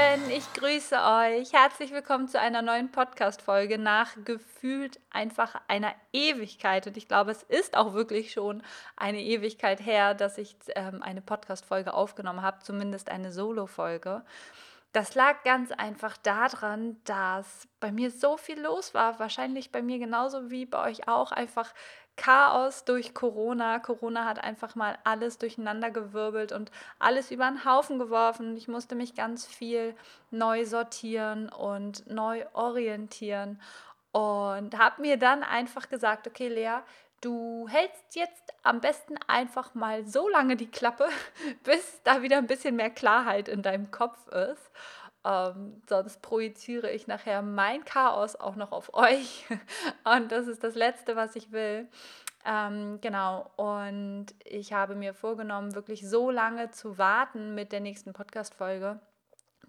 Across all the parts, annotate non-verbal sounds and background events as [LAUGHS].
Lieben, ich grüße euch. Herzlich willkommen zu einer neuen Podcast-Folge nach gefühlt einfach einer Ewigkeit. Und ich glaube, es ist auch wirklich schon eine Ewigkeit her, dass ich ähm, eine Podcast-Folge aufgenommen habe, zumindest eine Solo-Folge. Das lag ganz einfach daran, dass bei mir so viel los war. Wahrscheinlich bei mir genauso wie bei euch auch. Einfach Chaos durch Corona. Corona hat einfach mal alles durcheinandergewirbelt und alles über den Haufen geworfen. Ich musste mich ganz viel neu sortieren und neu orientieren und habe mir dann einfach gesagt, okay Lea, du hältst jetzt am besten einfach mal so lange die Klappe, [LAUGHS] bis da wieder ein bisschen mehr Klarheit in deinem Kopf ist. Ähm, sonst projiziere ich nachher mein Chaos auch noch auf [LAUGHS] euch. Und das ist das Letzte, was ich will. Ähm, genau, und ich habe mir vorgenommen, wirklich so lange zu warten mit der nächsten Podcast-Folge,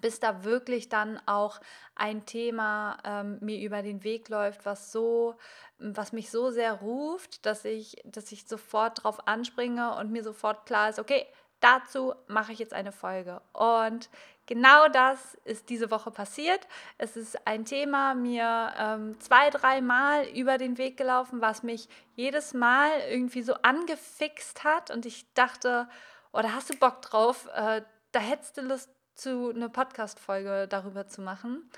bis da wirklich dann auch ein Thema ähm, mir über den Weg läuft, was so, was mich so sehr ruft, dass ich, dass ich sofort drauf anspringe und mir sofort klar ist, okay, dazu mache ich jetzt eine Folge. Und Genau das ist diese Woche passiert. Es ist ein Thema mir ähm, zwei, dreimal über den Weg gelaufen, was mich jedes Mal irgendwie so angefixt hat. Und ich dachte, oder oh, hast du Bock drauf? Äh, da hättest du Lust zu eine Podcast-Folge darüber zu machen.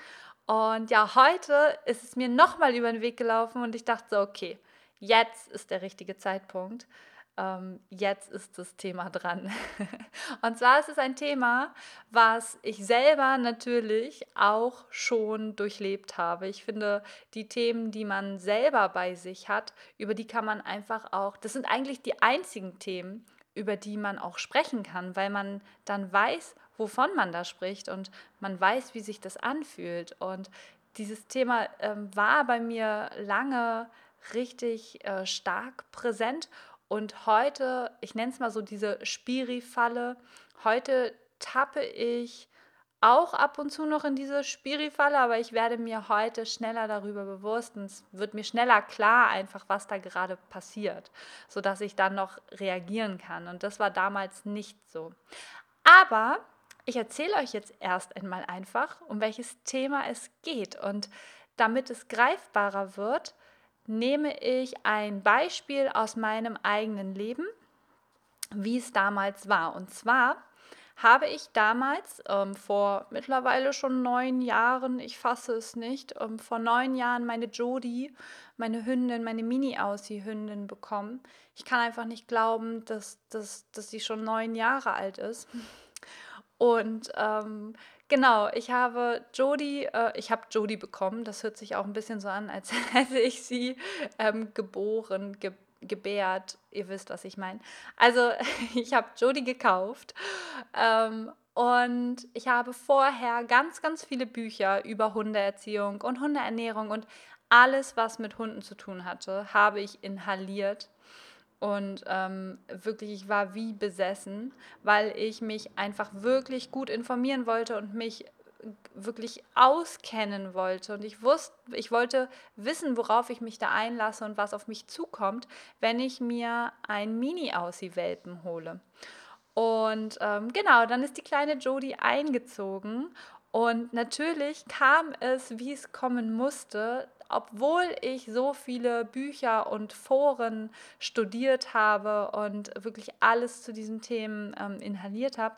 Und ja, heute ist es mir nochmal über den Weg gelaufen und ich dachte so, okay, jetzt ist der richtige Zeitpunkt ähm, jetzt ist das Thema dran. [LAUGHS] und zwar ist es ein Thema, was ich selber natürlich auch schon durchlebt habe. Ich finde, die Themen, die man selber bei sich hat, über die kann man einfach auch, das sind eigentlich die einzigen Themen, über die man auch sprechen kann, weil man dann weiß, wovon man da spricht und man weiß, wie sich das anfühlt. Und dieses Thema ähm, war bei mir lange richtig äh, stark präsent und heute, ich nenne es mal so diese Spiri-Falle, heute tappe ich auch ab und zu noch in diese Spiri-Falle, aber ich werde mir heute schneller darüber bewusst und es wird mir schneller klar einfach, was da gerade passiert, sodass ich dann noch reagieren kann. Und das war damals nicht so. Aber ich erzähle euch jetzt erst einmal einfach, um welches Thema es geht. Und damit es greifbarer wird, nehme ich ein Beispiel aus meinem eigenen Leben, wie es damals war. Und zwar habe ich damals ähm, vor mittlerweile schon neun Jahren, ich fasse es nicht, ähm, vor neun Jahren meine Jodie, meine Hündin, meine Mini-Aussie-Hündin bekommen. Ich kann einfach nicht glauben, dass, dass, dass sie schon neun Jahre alt ist. Und ähm, Genau, ich habe Jodie, äh, ich habe Jodie bekommen. Das hört sich auch ein bisschen so an, als [LAUGHS] hätte ich sie ähm, geboren, ge gebärt. Ihr wisst, was ich meine. Also [LAUGHS] ich habe Jodie gekauft ähm, und ich habe vorher ganz, ganz viele Bücher über Hundeerziehung und Hundeernährung und alles, was mit Hunden zu tun hatte, habe ich inhaliert. Und ähm, wirklich, ich war wie besessen, weil ich mich einfach wirklich gut informieren wollte und mich wirklich auskennen wollte. Und ich wusste, ich wollte wissen, worauf ich mich da einlasse und was auf mich zukommt, wenn ich mir ein Mini-Aussie-Welpen hole. Und ähm, genau, dann ist die kleine Jodie eingezogen. Und natürlich kam es, wie es kommen musste, obwohl ich so viele Bücher und Foren studiert habe und wirklich alles zu diesen Themen ähm, inhaliert habe,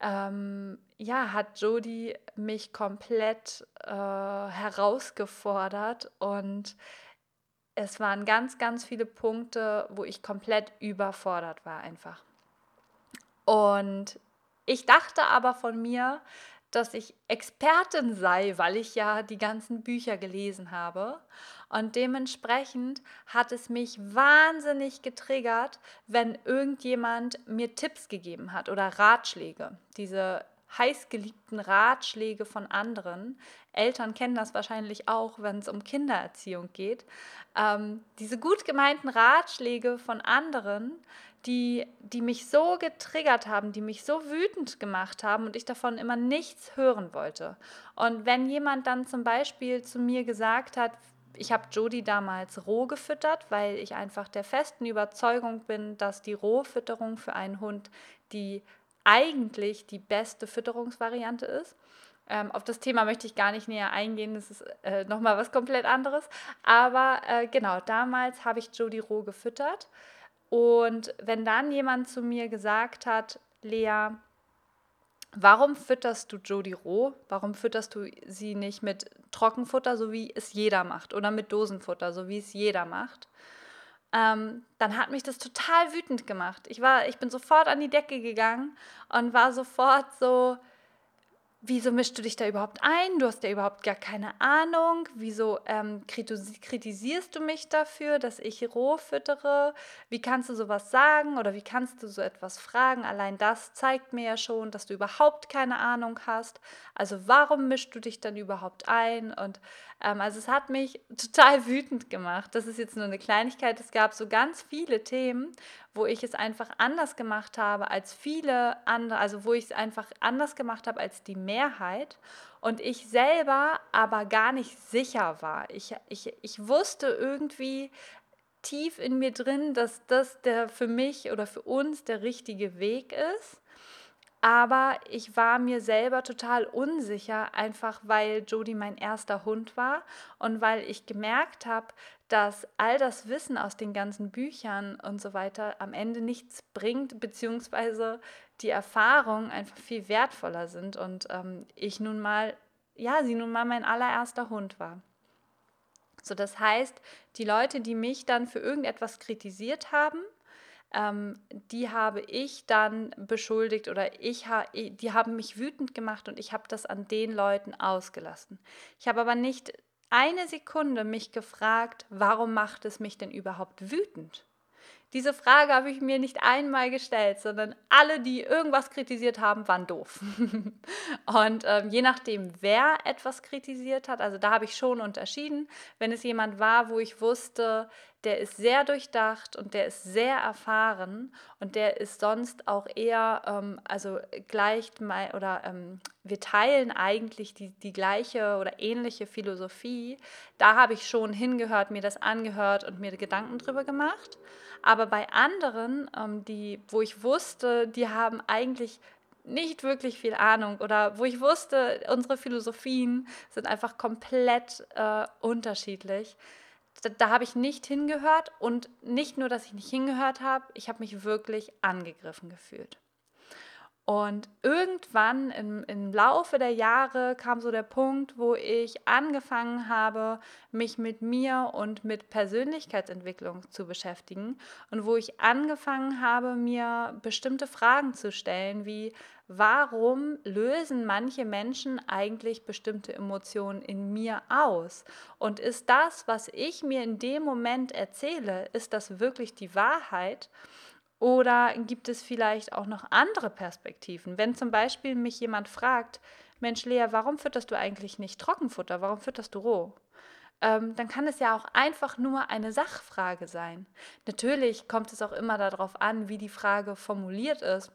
ähm, ja, hat Jodie mich komplett äh, herausgefordert und es waren ganz, ganz viele Punkte, wo ich komplett überfordert war einfach. Und ich dachte aber von mir, dass ich Expertin sei, weil ich ja die ganzen Bücher gelesen habe. Und dementsprechend hat es mich wahnsinnig getriggert, wenn irgendjemand mir Tipps gegeben hat oder Ratschläge. Diese heißgeliebten Ratschläge von anderen. Eltern kennen das wahrscheinlich auch, wenn es um Kindererziehung geht. Ähm, diese gut gemeinten Ratschläge von anderen, die, die mich so getriggert haben, die mich so wütend gemacht haben und ich davon immer nichts hören wollte. Und wenn jemand dann zum Beispiel zu mir gesagt hat, ich habe Jody damals roh gefüttert, weil ich einfach der festen Überzeugung bin, dass die Rohfütterung für einen Hund die eigentlich die beste Fütterungsvariante ist. Ähm, auf das Thema möchte ich gar nicht näher eingehen, das ist äh, nochmal was komplett anderes. Aber äh, genau, damals habe ich Jody roh gefüttert. Und wenn dann jemand zu mir gesagt hat, Lea, warum fütterst du Jody roh? Warum fütterst du sie nicht mit Trockenfutter, so wie es jeder macht, oder mit Dosenfutter, so wie es jeder macht? ähm, dann hat mich das total wütend gemacht. Ich, war, ich bin sofort an die Decke gegangen und war sofort so, wieso mischst du dich da überhaupt ein? Du hast ja überhaupt gar keine Ahnung. Wieso ähm, kritisierst du mich dafür, dass ich roh füttere? Wie kannst du sowas sagen oder wie kannst du so etwas fragen? Allein das zeigt mir ja schon, dass du überhaupt keine Ahnung hast. Also warum mischst du dich dann überhaupt ein? Und also es hat mich [LAUGHS] total wütend gemacht. Das ist jetzt nur eine Kleinigkeit. Es gab so ganz viele Themen, wo ich es einfach anders gemacht habe als viele andere, also wo ich es einfach anders gemacht habe als die Mehrheit und ich selber aber gar nicht sicher war. Ich, ich, ich wusste irgendwie tief in mir drin, dass das der für mich oder für uns der richtige Weg ist. Aber ich war mir selber total unsicher, einfach weil Jody mein erster Hund war und weil ich gemerkt habe, dass all das Wissen aus den ganzen Büchern und so weiter am Ende nichts bringt, beziehungsweise die Erfahrungen einfach viel wertvoller sind und ähm, ich nun mal, ja, sie nun mal mein allererster Hund war. So, das heißt, die Leute, die mich dann für irgendetwas kritisiert haben, ähm, die habe ich dann beschuldigt oder ich ha die haben mich wütend gemacht und ich habe das an den Leuten ausgelassen. Ich habe aber nicht eine Sekunde mich gefragt, warum macht es mich denn überhaupt wütend? Diese Frage habe ich mir nicht einmal gestellt, sondern alle, die irgendwas kritisiert haben, waren doof. [LAUGHS] und ähm, je nachdem, wer etwas kritisiert hat, also da habe ich schon unterschieden, wenn es jemand war, wo ich wusste, der ist sehr durchdacht und der ist sehr erfahren und der ist sonst auch eher, ähm, also gleicht mal oder ähm, wir teilen eigentlich die, die gleiche oder ähnliche Philosophie. Da habe ich schon hingehört, mir das angehört und mir Gedanken drüber gemacht. Aber bei anderen, ähm, die, wo ich wusste, die haben eigentlich nicht wirklich viel Ahnung oder wo ich wusste, unsere Philosophien sind einfach komplett äh, unterschiedlich. Da, da habe ich nicht hingehört und nicht nur, dass ich nicht hingehört habe, ich habe mich wirklich angegriffen gefühlt. Und irgendwann im, im Laufe der Jahre kam so der Punkt, wo ich angefangen habe, mich mit mir und mit Persönlichkeitsentwicklung zu beschäftigen und wo ich angefangen habe, mir bestimmte Fragen zu stellen, wie warum lösen manche Menschen eigentlich bestimmte Emotionen in mir aus? Und ist das, was ich mir in dem Moment erzähle, ist das wirklich die Wahrheit? Oder gibt es vielleicht auch noch andere Perspektiven? Wenn zum Beispiel mich jemand fragt, Mensch Lea, warum fütterst du eigentlich nicht Trockenfutter? Warum fütterst du roh? Ähm, dann kann es ja auch einfach nur eine Sachfrage sein. Natürlich kommt es auch immer darauf an, wie die Frage formuliert ist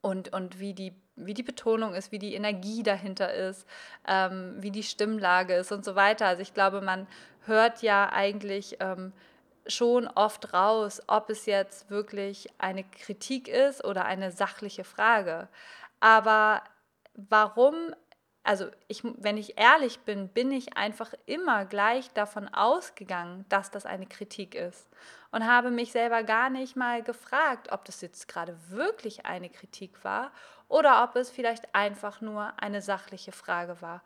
und, und wie, die, wie die Betonung ist, wie die Energie dahinter ist, ähm, wie die Stimmlage ist und so weiter. Also ich glaube, man hört ja eigentlich ähm, schon oft raus, ob es jetzt wirklich eine Kritik ist oder eine sachliche Frage. Aber warum, also ich, wenn ich ehrlich bin, bin ich einfach immer gleich davon ausgegangen, dass das eine Kritik ist und habe mich selber gar nicht mal gefragt, ob das jetzt gerade wirklich eine Kritik war oder ob es vielleicht einfach nur eine sachliche Frage war.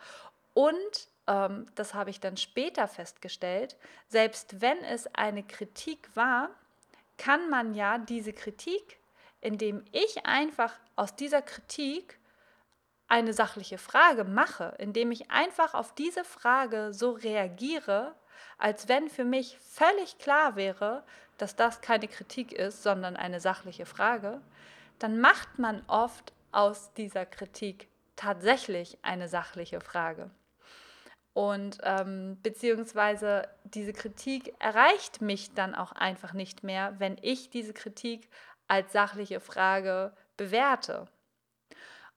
Und ähm, das habe ich dann später festgestellt, selbst wenn es eine Kritik war, kann man ja diese Kritik, indem ich einfach aus dieser Kritik eine sachliche Frage mache, indem ich einfach auf diese Frage so reagiere, als wenn für mich völlig klar wäre, dass das keine Kritik ist, sondern eine sachliche Frage, dann macht man oft aus dieser Kritik tatsächlich eine sachliche Frage. Und ähm, beziehungsweise diese Kritik erreicht mich dann auch einfach nicht mehr, wenn ich diese Kritik als sachliche Frage bewerte.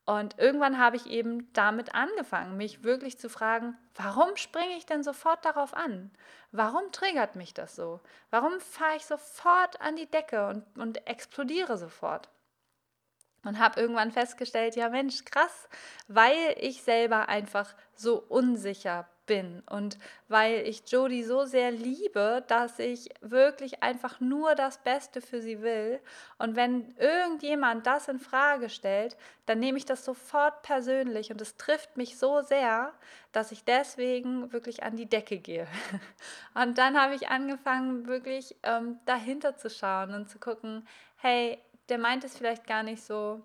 Und irgendwann habe ich eben damit angefangen, mich wirklich zu fragen, warum springe ich denn sofort darauf an? Warum triggert mich das so? Warum fahre ich sofort an die Decke und, und explodiere sofort? Und habe irgendwann festgestellt, ja Mensch, krass, weil ich selber einfach so unsicher bin und weil ich Jodie so sehr liebe, dass ich wirklich einfach nur das Beste für sie will. Und wenn irgendjemand das in Frage stellt, dann nehme ich das sofort persönlich und es trifft mich so sehr, dass ich deswegen wirklich an die Decke gehe. [LAUGHS] Und dann habe ich angefangen, wirklich ähm, dahinter zu schauen und zu gucken, hey, der meint es vielleicht gar nicht so.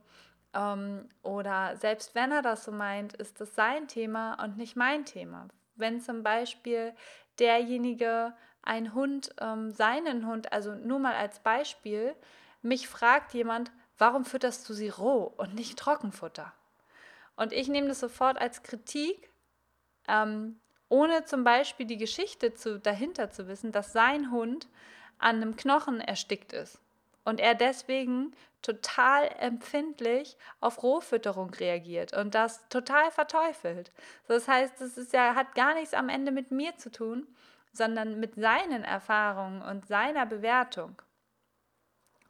Ähm, oder selbst wenn er das so meint, ist das sein Thema und nicht mein Thema wenn zum Beispiel derjenige ein Hund, ähm, seinen Hund, also nur mal als Beispiel, mich fragt jemand, warum fütterst du sie roh und nicht Trockenfutter? Und ich nehme das sofort als Kritik, ähm, ohne zum Beispiel die Geschichte zu, dahinter zu wissen, dass sein Hund an einem Knochen erstickt ist und er deswegen total empfindlich auf Rohfütterung reagiert und das total verteufelt. Das heißt, es ist ja, hat gar nichts am Ende mit mir zu tun, sondern mit seinen Erfahrungen und seiner Bewertung.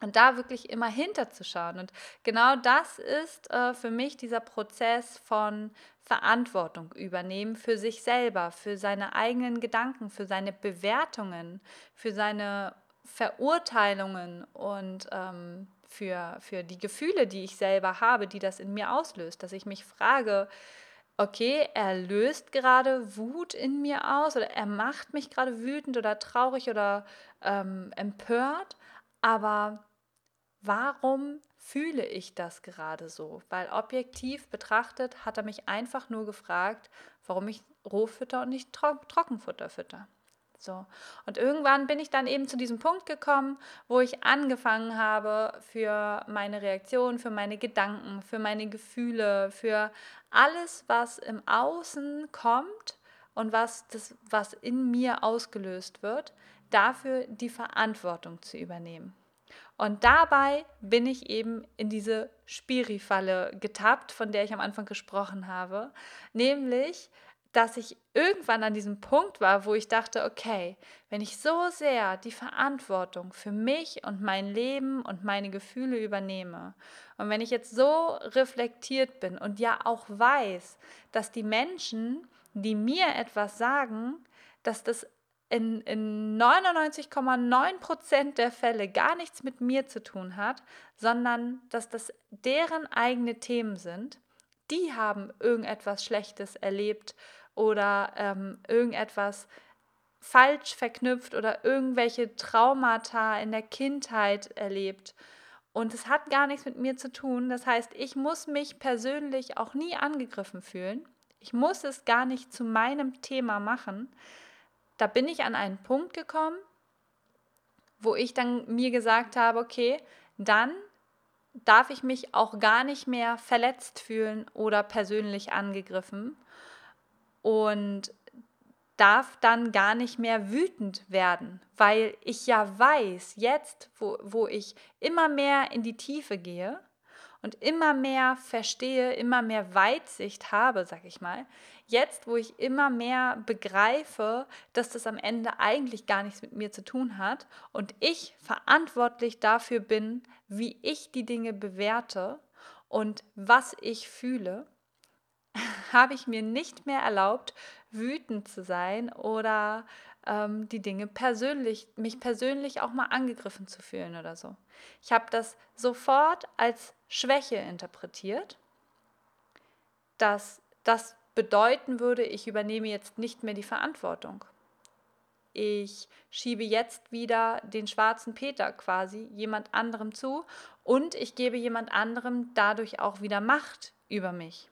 Und da wirklich immer hinterzuschauen. Und genau das ist äh, für mich dieser Prozess von Verantwortung übernehmen für sich selber, für seine eigenen Gedanken, für seine Bewertungen, für seine Verurteilungen und ähm, für, für die Gefühle, die ich selber habe, die das in mir auslöst, dass ich mich frage, okay, er löst gerade Wut in mir aus oder er macht mich gerade wütend oder traurig oder ähm, empört, aber warum fühle ich das gerade so? Weil objektiv betrachtet hat er mich einfach nur gefragt, warum ich Rohfutter und nicht Tro Trockenfutter fütter. So. Und irgendwann bin ich dann eben zu diesem Punkt gekommen, wo ich angefangen habe, für meine Reaktion, für meine Gedanken, für meine Gefühle, für alles, was im Außen kommt und was, das, was in mir ausgelöst wird, dafür die Verantwortung zu übernehmen. Und dabei bin ich eben in diese Spiri-Falle getappt, von der ich am Anfang gesprochen habe, nämlich dass ich irgendwann an diesem Punkt war, wo ich dachte, okay, wenn ich so sehr die Verantwortung für mich und mein Leben und meine Gefühle übernehme und wenn ich jetzt so reflektiert bin und ja auch weiß, dass die Menschen, die mir etwas sagen, dass das in, in 99,9 Prozent der Fälle gar nichts mit mir zu tun hat, sondern dass das deren eigene Themen sind. Die haben irgendetwas Schlechtes erlebt oder ähm, irgendetwas falsch verknüpft oder irgendwelche Traumata in der Kindheit erlebt. Und es hat gar nichts mit mir zu tun. Das heißt, ich muss mich persönlich auch nie angegriffen fühlen. Ich muss es gar nicht zu meinem Thema machen. Da bin ich an einen Punkt gekommen, wo ich dann mir gesagt habe, okay, dann darf ich mich auch gar nicht mehr verletzt fühlen oder persönlich angegriffen und darf dann gar nicht mehr wütend werden, weil ich ja weiß, jetzt, wo, wo ich immer mehr in die Tiefe gehe und immer mehr verstehe, immer mehr Weitsicht habe, sag ich mal, jetzt, wo ich immer mehr begreife, dass das am Ende eigentlich gar nichts mit mir zu tun hat und ich verantwortlich dafür bin, wie ich die Dinge bewerte und was ich fühle, [LAUGHS] habe ich mir nicht mehr erlaubt, wütend zu sein oder ähm, die Dinge persönlich, mich persönlich auch mal angegriffen zu fühlen oder so. Ich habe das sofort als Schwäche interpretiert, dass das bedeuten würde, ich übernehme jetzt nicht mehr die Verantwortung. Ich schiebe jetzt wieder den schwarzen Peter quasi jemand anderem zu und ich gebe jemand anderem dadurch auch wieder Macht über mich.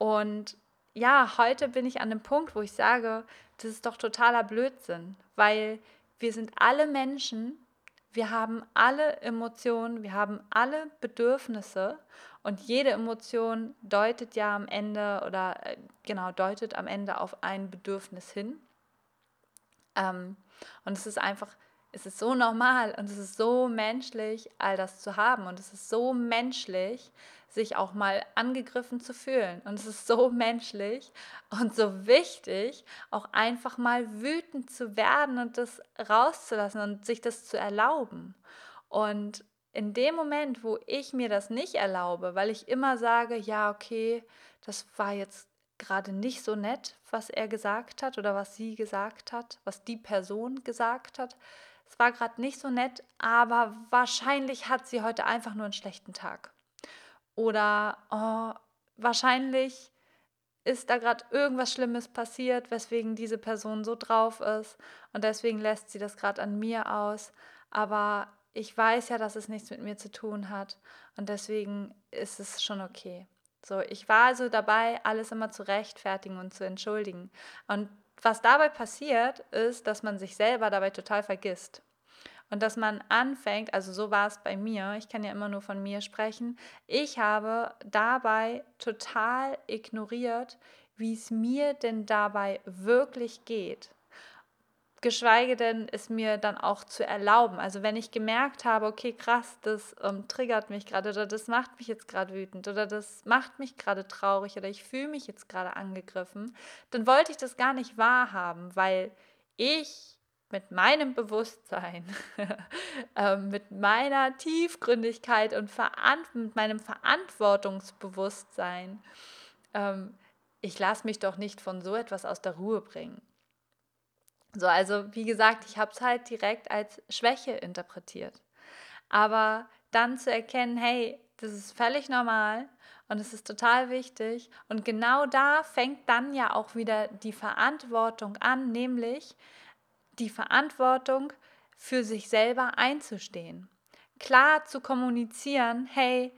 Und ja, heute bin ich an dem Punkt, wo ich sage, das ist doch totaler Blödsinn, weil wir sind alle Menschen wir haben alle Emotionen, wir haben alle Bedürfnisse und jede Emotion deutet ja am Ende oder äh, genau deutet am Ende auf ein Bedürfnis hin. Ähm, und es ist einfach, es ist so normal und es ist so menschlich, all das zu haben. Und es ist so menschlich, sich auch mal angegriffen zu fühlen. Und es ist so menschlich und so wichtig, auch einfach mal wütend zu werden und das rauszulassen und sich das zu erlauben. Und in dem Moment, wo ich mir das nicht erlaube, weil ich immer sage, ja, okay, das war jetzt gerade nicht so nett, was er gesagt hat oder was sie gesagt hat, was die Person gesagt hat. Es war gerade nicht so nett, aber wahrscheinlich hat sie heute einfach nur einen schlechten Tag. Oder oh, wahrscheinlich ist da gerade irgendwas Schlimmes passiert, weswegen diese Person so drauf ist und deswegen lässt sie das gerade an mir aus. Aber ich weiß ja, dass es nichts mit mir zu tun hat und deswegen ist es schon okay. So, ich war also dabei, alles immer zu rechtfertigen und zu entschuldigen. Und was dabei passiert, ist, dass man sich selber dabei total vergisst. Und dass man anfängt, also so war es bei mir, ich kann ja immer nur von mir sprechen, ich habe dabei total ignoriert, wie es mir denn dabei wirklich geht. Geschweige denn, es mir dann auch zu erlauben. Also wenn ich gemerkt habe, okay, krass, das ähm, triggert mich gerade oder das macht mich jetzt gerade wütend oder das macht mich gerade traurig oder ich fühle mich jetzt gerade angegriffen, dann wollte ich das gar nicht wahrhaben, weil ich mit meinem Bewusstsein, [LAUGHS] äh, mit meiner Tiefgründigkeit und mit meinem Verantwortungsbewusstsein, ähm, ich lasse mich doch nicht von so etwas aus der Ruhe bringen. So, also wie gesagt, ich habe es halt direkt als Schwäche interpretiert. Aber dann zu erkennen, hey, das ist völlig normal und es ist total wichtig. Und genau da fängt dann ja auch wieder die Verantwortung an, nämlich die Verantwortung für sich selber einzustehen. Klar zu kommunizieren, hey,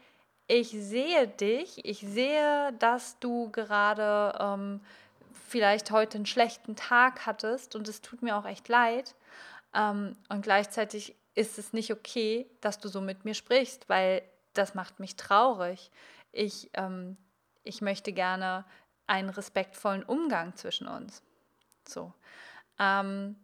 ich sehe dich, ich sehe, dass du gerade ähm, vielleicht heute einen schlechten Tag hattest und es tut mir auch echt leid. Ähm, und gleichzeitig ist es nicht okay, dass du so mit mir sprichst, weil das macht mich traurig. Ich, ähm, ich möchte gerne einen respektvollen Umgang zwischen uns. So. Ähm,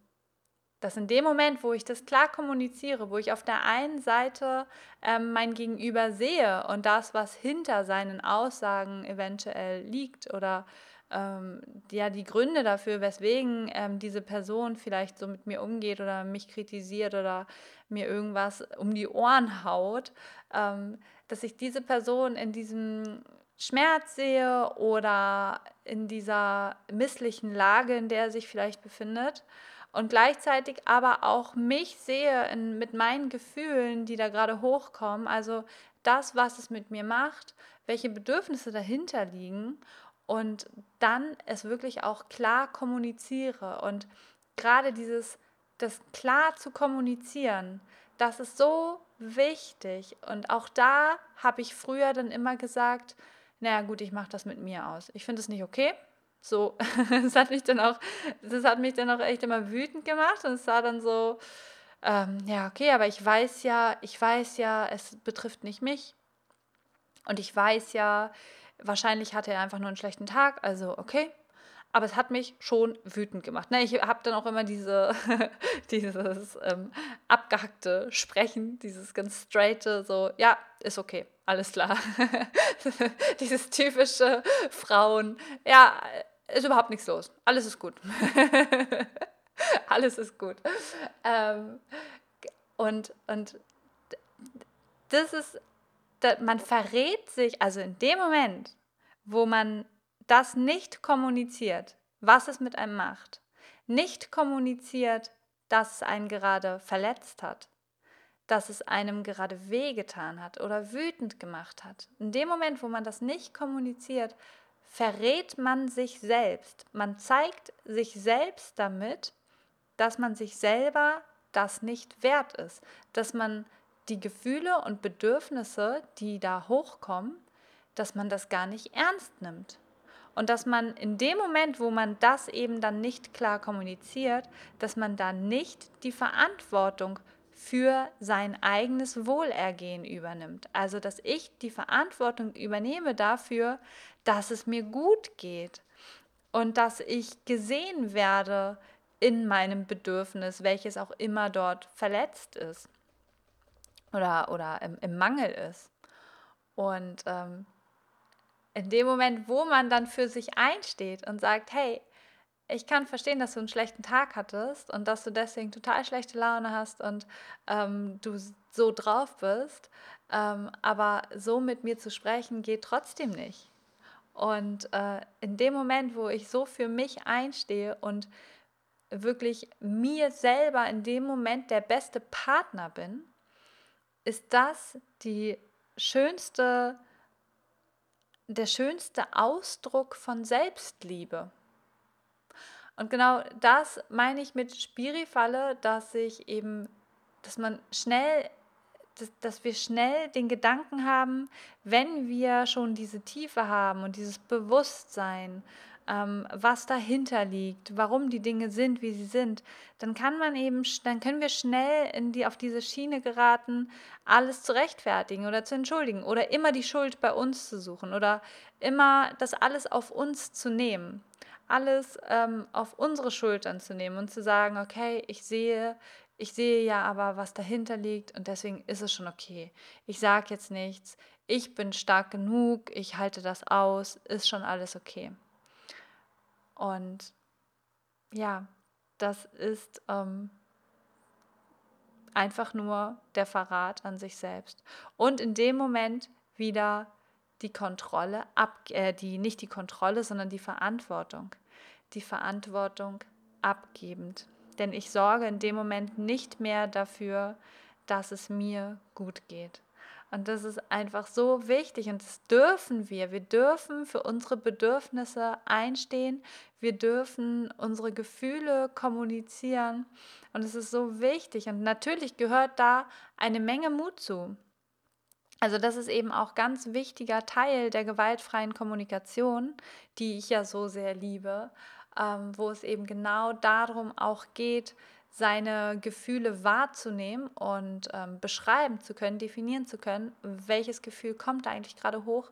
dass in dem Moment, wo ich das klar kommuniziere, wo ich auf der einen Seite ähm, mein Gegenüber sehe und das, was hinter seinen Aussagen eventuell liegt oder ähm, ja, die Gründe dafür, weswegen ähm, diese Person vielleicht so mit mir umgeht oder mich kritisiert oder mir irgendwas um die Ohren haut, ähm, dass ich diese Person in diesem Schmerz sehe oder in dieser misslichen Lage, in der er sich vielleicht befindet und gleichzeitig aber auch mich sehe in, mit meinen Gefühlen, die da gerade hochkommen, also das, was es mit mir macht, welche Bedürfnisse dahinter liegen und dann es wirklich auch klar kommuniziere und gerade dieses, das klar zu kommunizieren, das ist so wichtig und auch da habe ich früher dann immer gesagt, naja gut, ich mache das mit mir aus. Ich finde es nicht okay, so, [LAUGHS] das hat mich dann auch, das hat mich dann auch echt immer wütend gemacht und es war dann so, ähm, ja, okay, aber ich weiß ja, ich weiß ja, es betrifft nicht mich. Und ich weiß ja, wahrscheinlich hatte er einfach nur einen schlechten Tag, also okay. Aber es hat mich schon wütend gemacht. Ne, ich habe dann auch immer diese, [LAUGHS] dieses ähm, abgehackte Sprechen, dieses ganz straighte, so, ja, ist okay, alles klar. [LAUGHS] dieses typische Frauen, ja, ist überhaupt nichts los. Alles ist gut. [LAUGHS] Alles ist gut. Ähm, und, und das ist, man verrät sich, also in dem Moment, wo man das nicht kommuniziert, was es mit einem macht, nicht kommuniziert, dass es einen gerade verletzt hat, dass es einem gerade wehgetan hat oder wütend gemacht hat. In dem Moment, wo man das nicht kommuniziert, verrät man sich selbst. Man zeigt sich selbst damit, dass man sich selber das nicht wert ist, dass man die Gefühle und Bedürfnisse, die da hochkommen, dass man das gar nicht ernst nimmt. Und dass man in dem Moment, wo man das eben dann nicht klar kommuniziert, dass man da nicht die Verantwortung für sein eigenes Wohlergehen übernimmt. Also, dass ich die Verantwortung übernehme dafür, dass es mir gut geht und dass ich gesehen werde in meinem Bedürfnis, welches auch immer dort verletzt ist oder, oder im, im Mangel ist. Und ähm, in dem Moment, wo man dann für sich einsteht und sagt, hey, ich kann verstehen, dass du einen schlechten Tag hattest und dass du deswegen total schlechte Laune hast und ähm, du so drauf bist, ähm, aber so mit mir zu sprechen geht trotzdem nicht. Und äh, in dem Moment, wo ich so für mich einstehe und wirklich mir selber in dem Moment der beste Partner bin, ist das die schönste, der schönste Ausdruck von Selbstliebe. Und genau das meine ich mit Spirifalle, dass ich eben, dass man schnell, dass, dass wir schnell den Gedanken haben, wenn wir schon diese Tiefe haben und dieses Bewusstsein, was dahinter liegt, warum die Dinge sind, wie sie sind, dann kann man eben, dann können wir schnell in die, auf diese Schiene geraten, alles zu rechtfertigen oder zu entschuldigen oder immer die Schuld bei uns zu suchen oder immer das alles auf uns zu nehmen alles ähm, auf unsere Schultern zu nehmen und zu sagen, okay, ich sehe, ich sehe ja aber, was dahinter liegt und deswegen ist es schon okay. Ich sage jetzt nichts, ich bin stark genug, ich halte das aus, ist schon alles okay. Und ja, das ist ähm, einfach nur der Verrat an sich selbst. Und in dem Moment wieder die Kontrolle ab, äh, die nicht die Kontrolle, sondern die Verantwortung, die Verantwortung abgebend. Denn ich sorge in dem Moment nicht mehr dafür, dass es mir gut geht. Und das ist einfach so wichtig und das dürfen wir. Wir dürfen für unsere Bedürfnisse einstehen. Wir dürfen unsere Gefühle kommunizieren. Und es ist so wichtig. Und natürlich gehört da eine Menge Mut zu. Also das ist eben auch ganz wichtiger Teil der gewaltfreien Kommunikation, die ich ja so sehr liebe, ähm, wo es eben genau darum auch geht, seine Gefühle wahrzunehmen und ähm, beschreiben zu können, definieren zu können, welches Gefühl kommt da eigentlich gerade hoch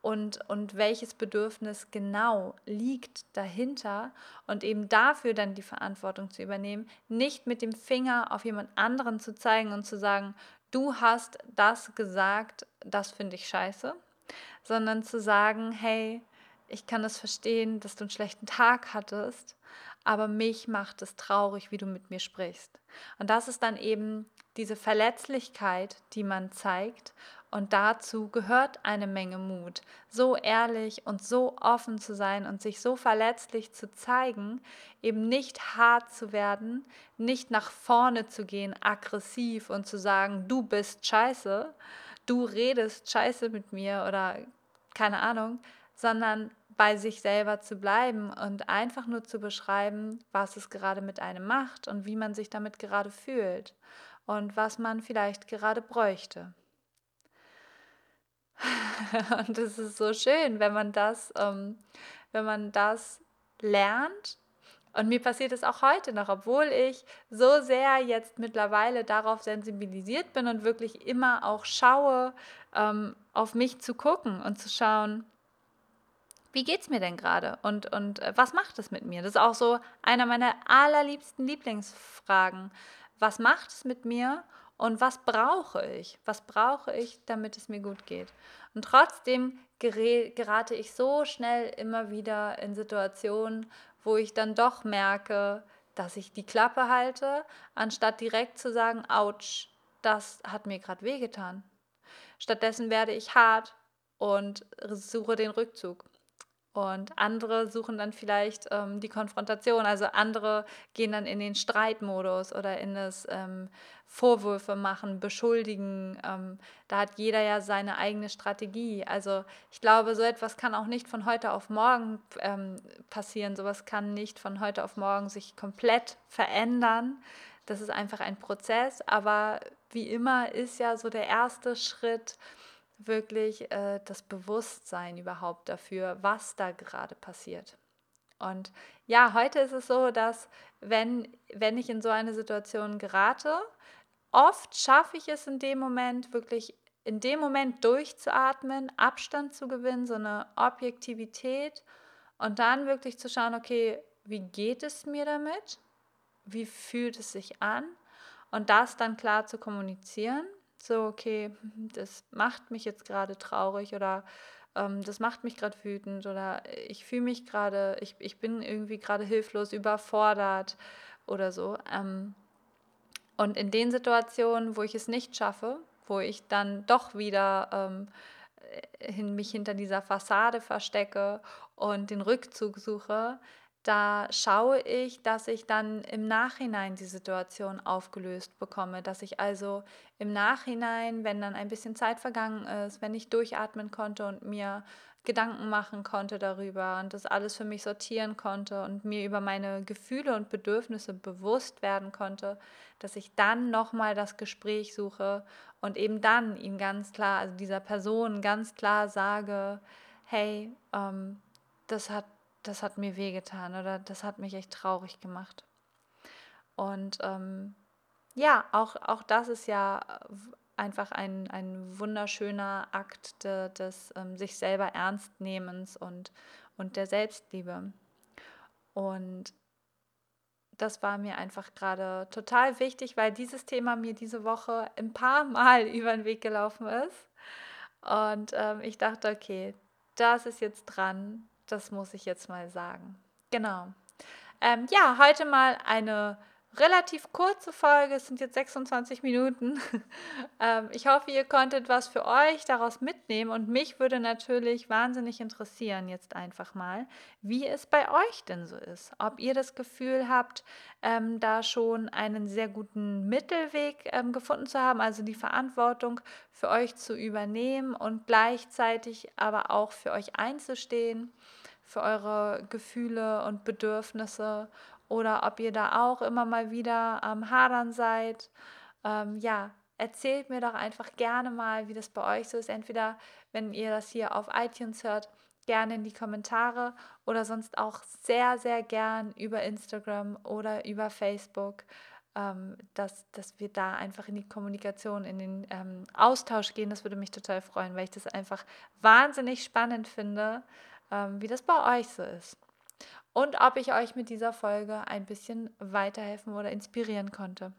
und, und welches Bedürfnis genau liegt dahinter und eben dafür dann die Verantwortung zu übernehmen, nicht mit dem Finger auf jemand anderen zu zeigen und zu sagen, du hast das gesagt, das finde ich scheiße, sondern zu sagen, hey, ich kann es verstehen, dass du einen schlechten Tag hattest, aber mich macht es traurig, wie du mit mir sprichst. Und das ist dann eben diese Verletzlichkeit, die man zeigt und dazu gehört eine Menge Mut, so ehrlich und so offen zu sein und sich so verletzlich zu zeigen, eben nicht hart zu werden, nicht nach vorne zu gehen, aggressiv und zu sagen, du bist scheiße, du redest scheiße mit mir oder keine Ahnung, sondern bei sich selber zu bleiben und einfach nur zu beschreiben, was es gerade mit einem macht und wie man sich damit gerade fühlt und was man vielleicht gerade bräuchte. [LAUGHS] Und es ist so schön, wenn man das, ähm, wenn man das lernt. Und mir passiert es auch heute noch, obwohl ich so sehr jetzt mittlerweile darauf sensibilisiert bin und wirklich immer auch schaue, ähm, auf mich zu gucken und zu schauen, wie geht es mir denn gerade und, und äh, was macht es mit mir? Das ist auch so einer meiner allerliebsten Lieblingsfragen. Was macht es mit mir und was brauche ich? Was brauche ich, damit es mir gut geht? Und trotzdem gerate ich so schnell immer wieder in Situationen, wo ich dann doch merke, dass ich die Klappe halte, anstatt direkt zu sagen, ouch, das hat mir gerade wehgetan. Stattdessen werde ich hart und suche den Rückzug. Und andere suchen dann vielleicht ähm, die Konfrontation. Also andere gehen dann in den Streitmodus oder in das ähm, Vorwürfe machen, beschuldigen. Ähm, da hat jeder ja seine eigene Strategie. Also ich glaube, so etwas kann auch nicht von heute auf morgen ähm, passieren. Sowas kann nicht von heute auf morgen sich komplett verändern. Das ist einfach ein Prozess. Aber wie immer ist ja so der erste Schritt, wirklich äh, das Bewusstsein überhaupt dafür, was da gerade passiert. Und ja, heute ist es so, dass wenn, wenn ich in so eine Situation gerate, oft schaffe ich es in dem Moment wirklich in dem Moment durchzuatmen, Abstand zu gewinnen, so eine Objektivität und dann wirklich zu schauen, okay, wie geht es mir damit? Wie fühlt es sich an? Und das dann klar zu kommunizieren. So, okay, das macht mich jetzt gerade traurig oder ähm, das macht mich gerade wütend oder ich fühle mich gerade, ich, ich bin irgendwie gerade hilflos, überfordert oder so. Ähm, und in den Situationen, wo ich es nicht schaffe, wo ich dann doch wieder ähm, hin, mich hinter dieser Fassade verstecke und den Rückzug suche, da schaue ich, dass ich dann im Nachhinein die Situation aufgelöst bekomme, dass ich also im Nachhinein, wenn dann ein bisschen Zeit vergangen ist, wenn ich durchatmen konnte und mir Gedanken machen konnte darüber und das alles für mich sortieren konnte und mir über meine Gefühle und Bedürfnisse bewusst werden konnte, dass ich dann nochmal das Gespräch suche und eben dann ihm ganz klar, also dieser Person ganz klar sage, hey, ähm, das, hat, das hat mir wehgetan oder das hat mich echt traurig gemacht. Und ähm, ja, auch, auch das ist ja einfach ein, ein wunderschöner Akt de, des ähm, sich selber Ernstnehmens und, und der Selbstliebe. Und das war mir einfach gerade total wichtig, weil dieses Thema mir diese Woche ein paar Mal [LAUGHS] über den Weg gelaufen ist. Und ähm, ich dachte, okay, das ist jetzt dran, das muss ich jetzt mal sagen. Genau. Ähm, ja, heute mal eine relativ kurze Folge, es sind jetzt 26 Minuten. [LAUGHS] ähm, ich hoffe, ihr konntet was für euch daraus mitnehmen und mich würde natürlich wahnsinnig interessieren jetzt einfach mal, wie es bei euch denn so ist. Ob ihr das Gefühl habt, ähm, da schon einen sehr guten Mittelweg ähm, gefunden zu haben, also die Verantwortung für euch zu übernehmen und gleichzeitig aber auch für euch einzustehen für eure Gefühle und Bedürfnisse oder ob ihr da auch immer mal wieder am Hadern seid. Ähm, ja, erzählt mir doch einfach gerne mal, wie das bei euch so ist. Entweder, wenn ihr das hier auf iTunes hört, gerne in die Kommentare oder sonst auch sehr, sehr gern über Instagram oder über Facebook, ähm, dass, dass wir da einfach in die Kommunikation, in den ähm, Austausch gehen. Das würde mich total freuen, weil ich das einfach wahnsinnig spannend finde, ähm, wie das bei euch so ist und ob ich euch mit dieser Folge ein bisschen weiterhelfen oder inspirieren konnte.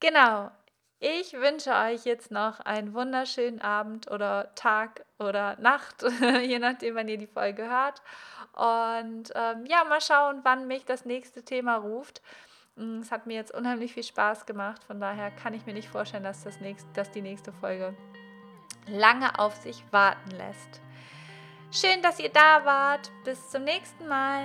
Genau, ich wünsche euch jetzt noch einen wunderschönen Abend oder Tag oder Nacht, [LAUGHS] je nachdem, wann ihr die Folge hört. Und ähm, ja, mal schauen, wann mich das nächste Thema ruft. Mm, es hat mir jetzt unheimlich viel Spaß gemacht, von daher kann ich mir nicht vorstellen, dass, das nächste, dass die nächste Folge lange auf sich warten lässt. Schön, dass ihr da wart. Bis zum nächsten Mal.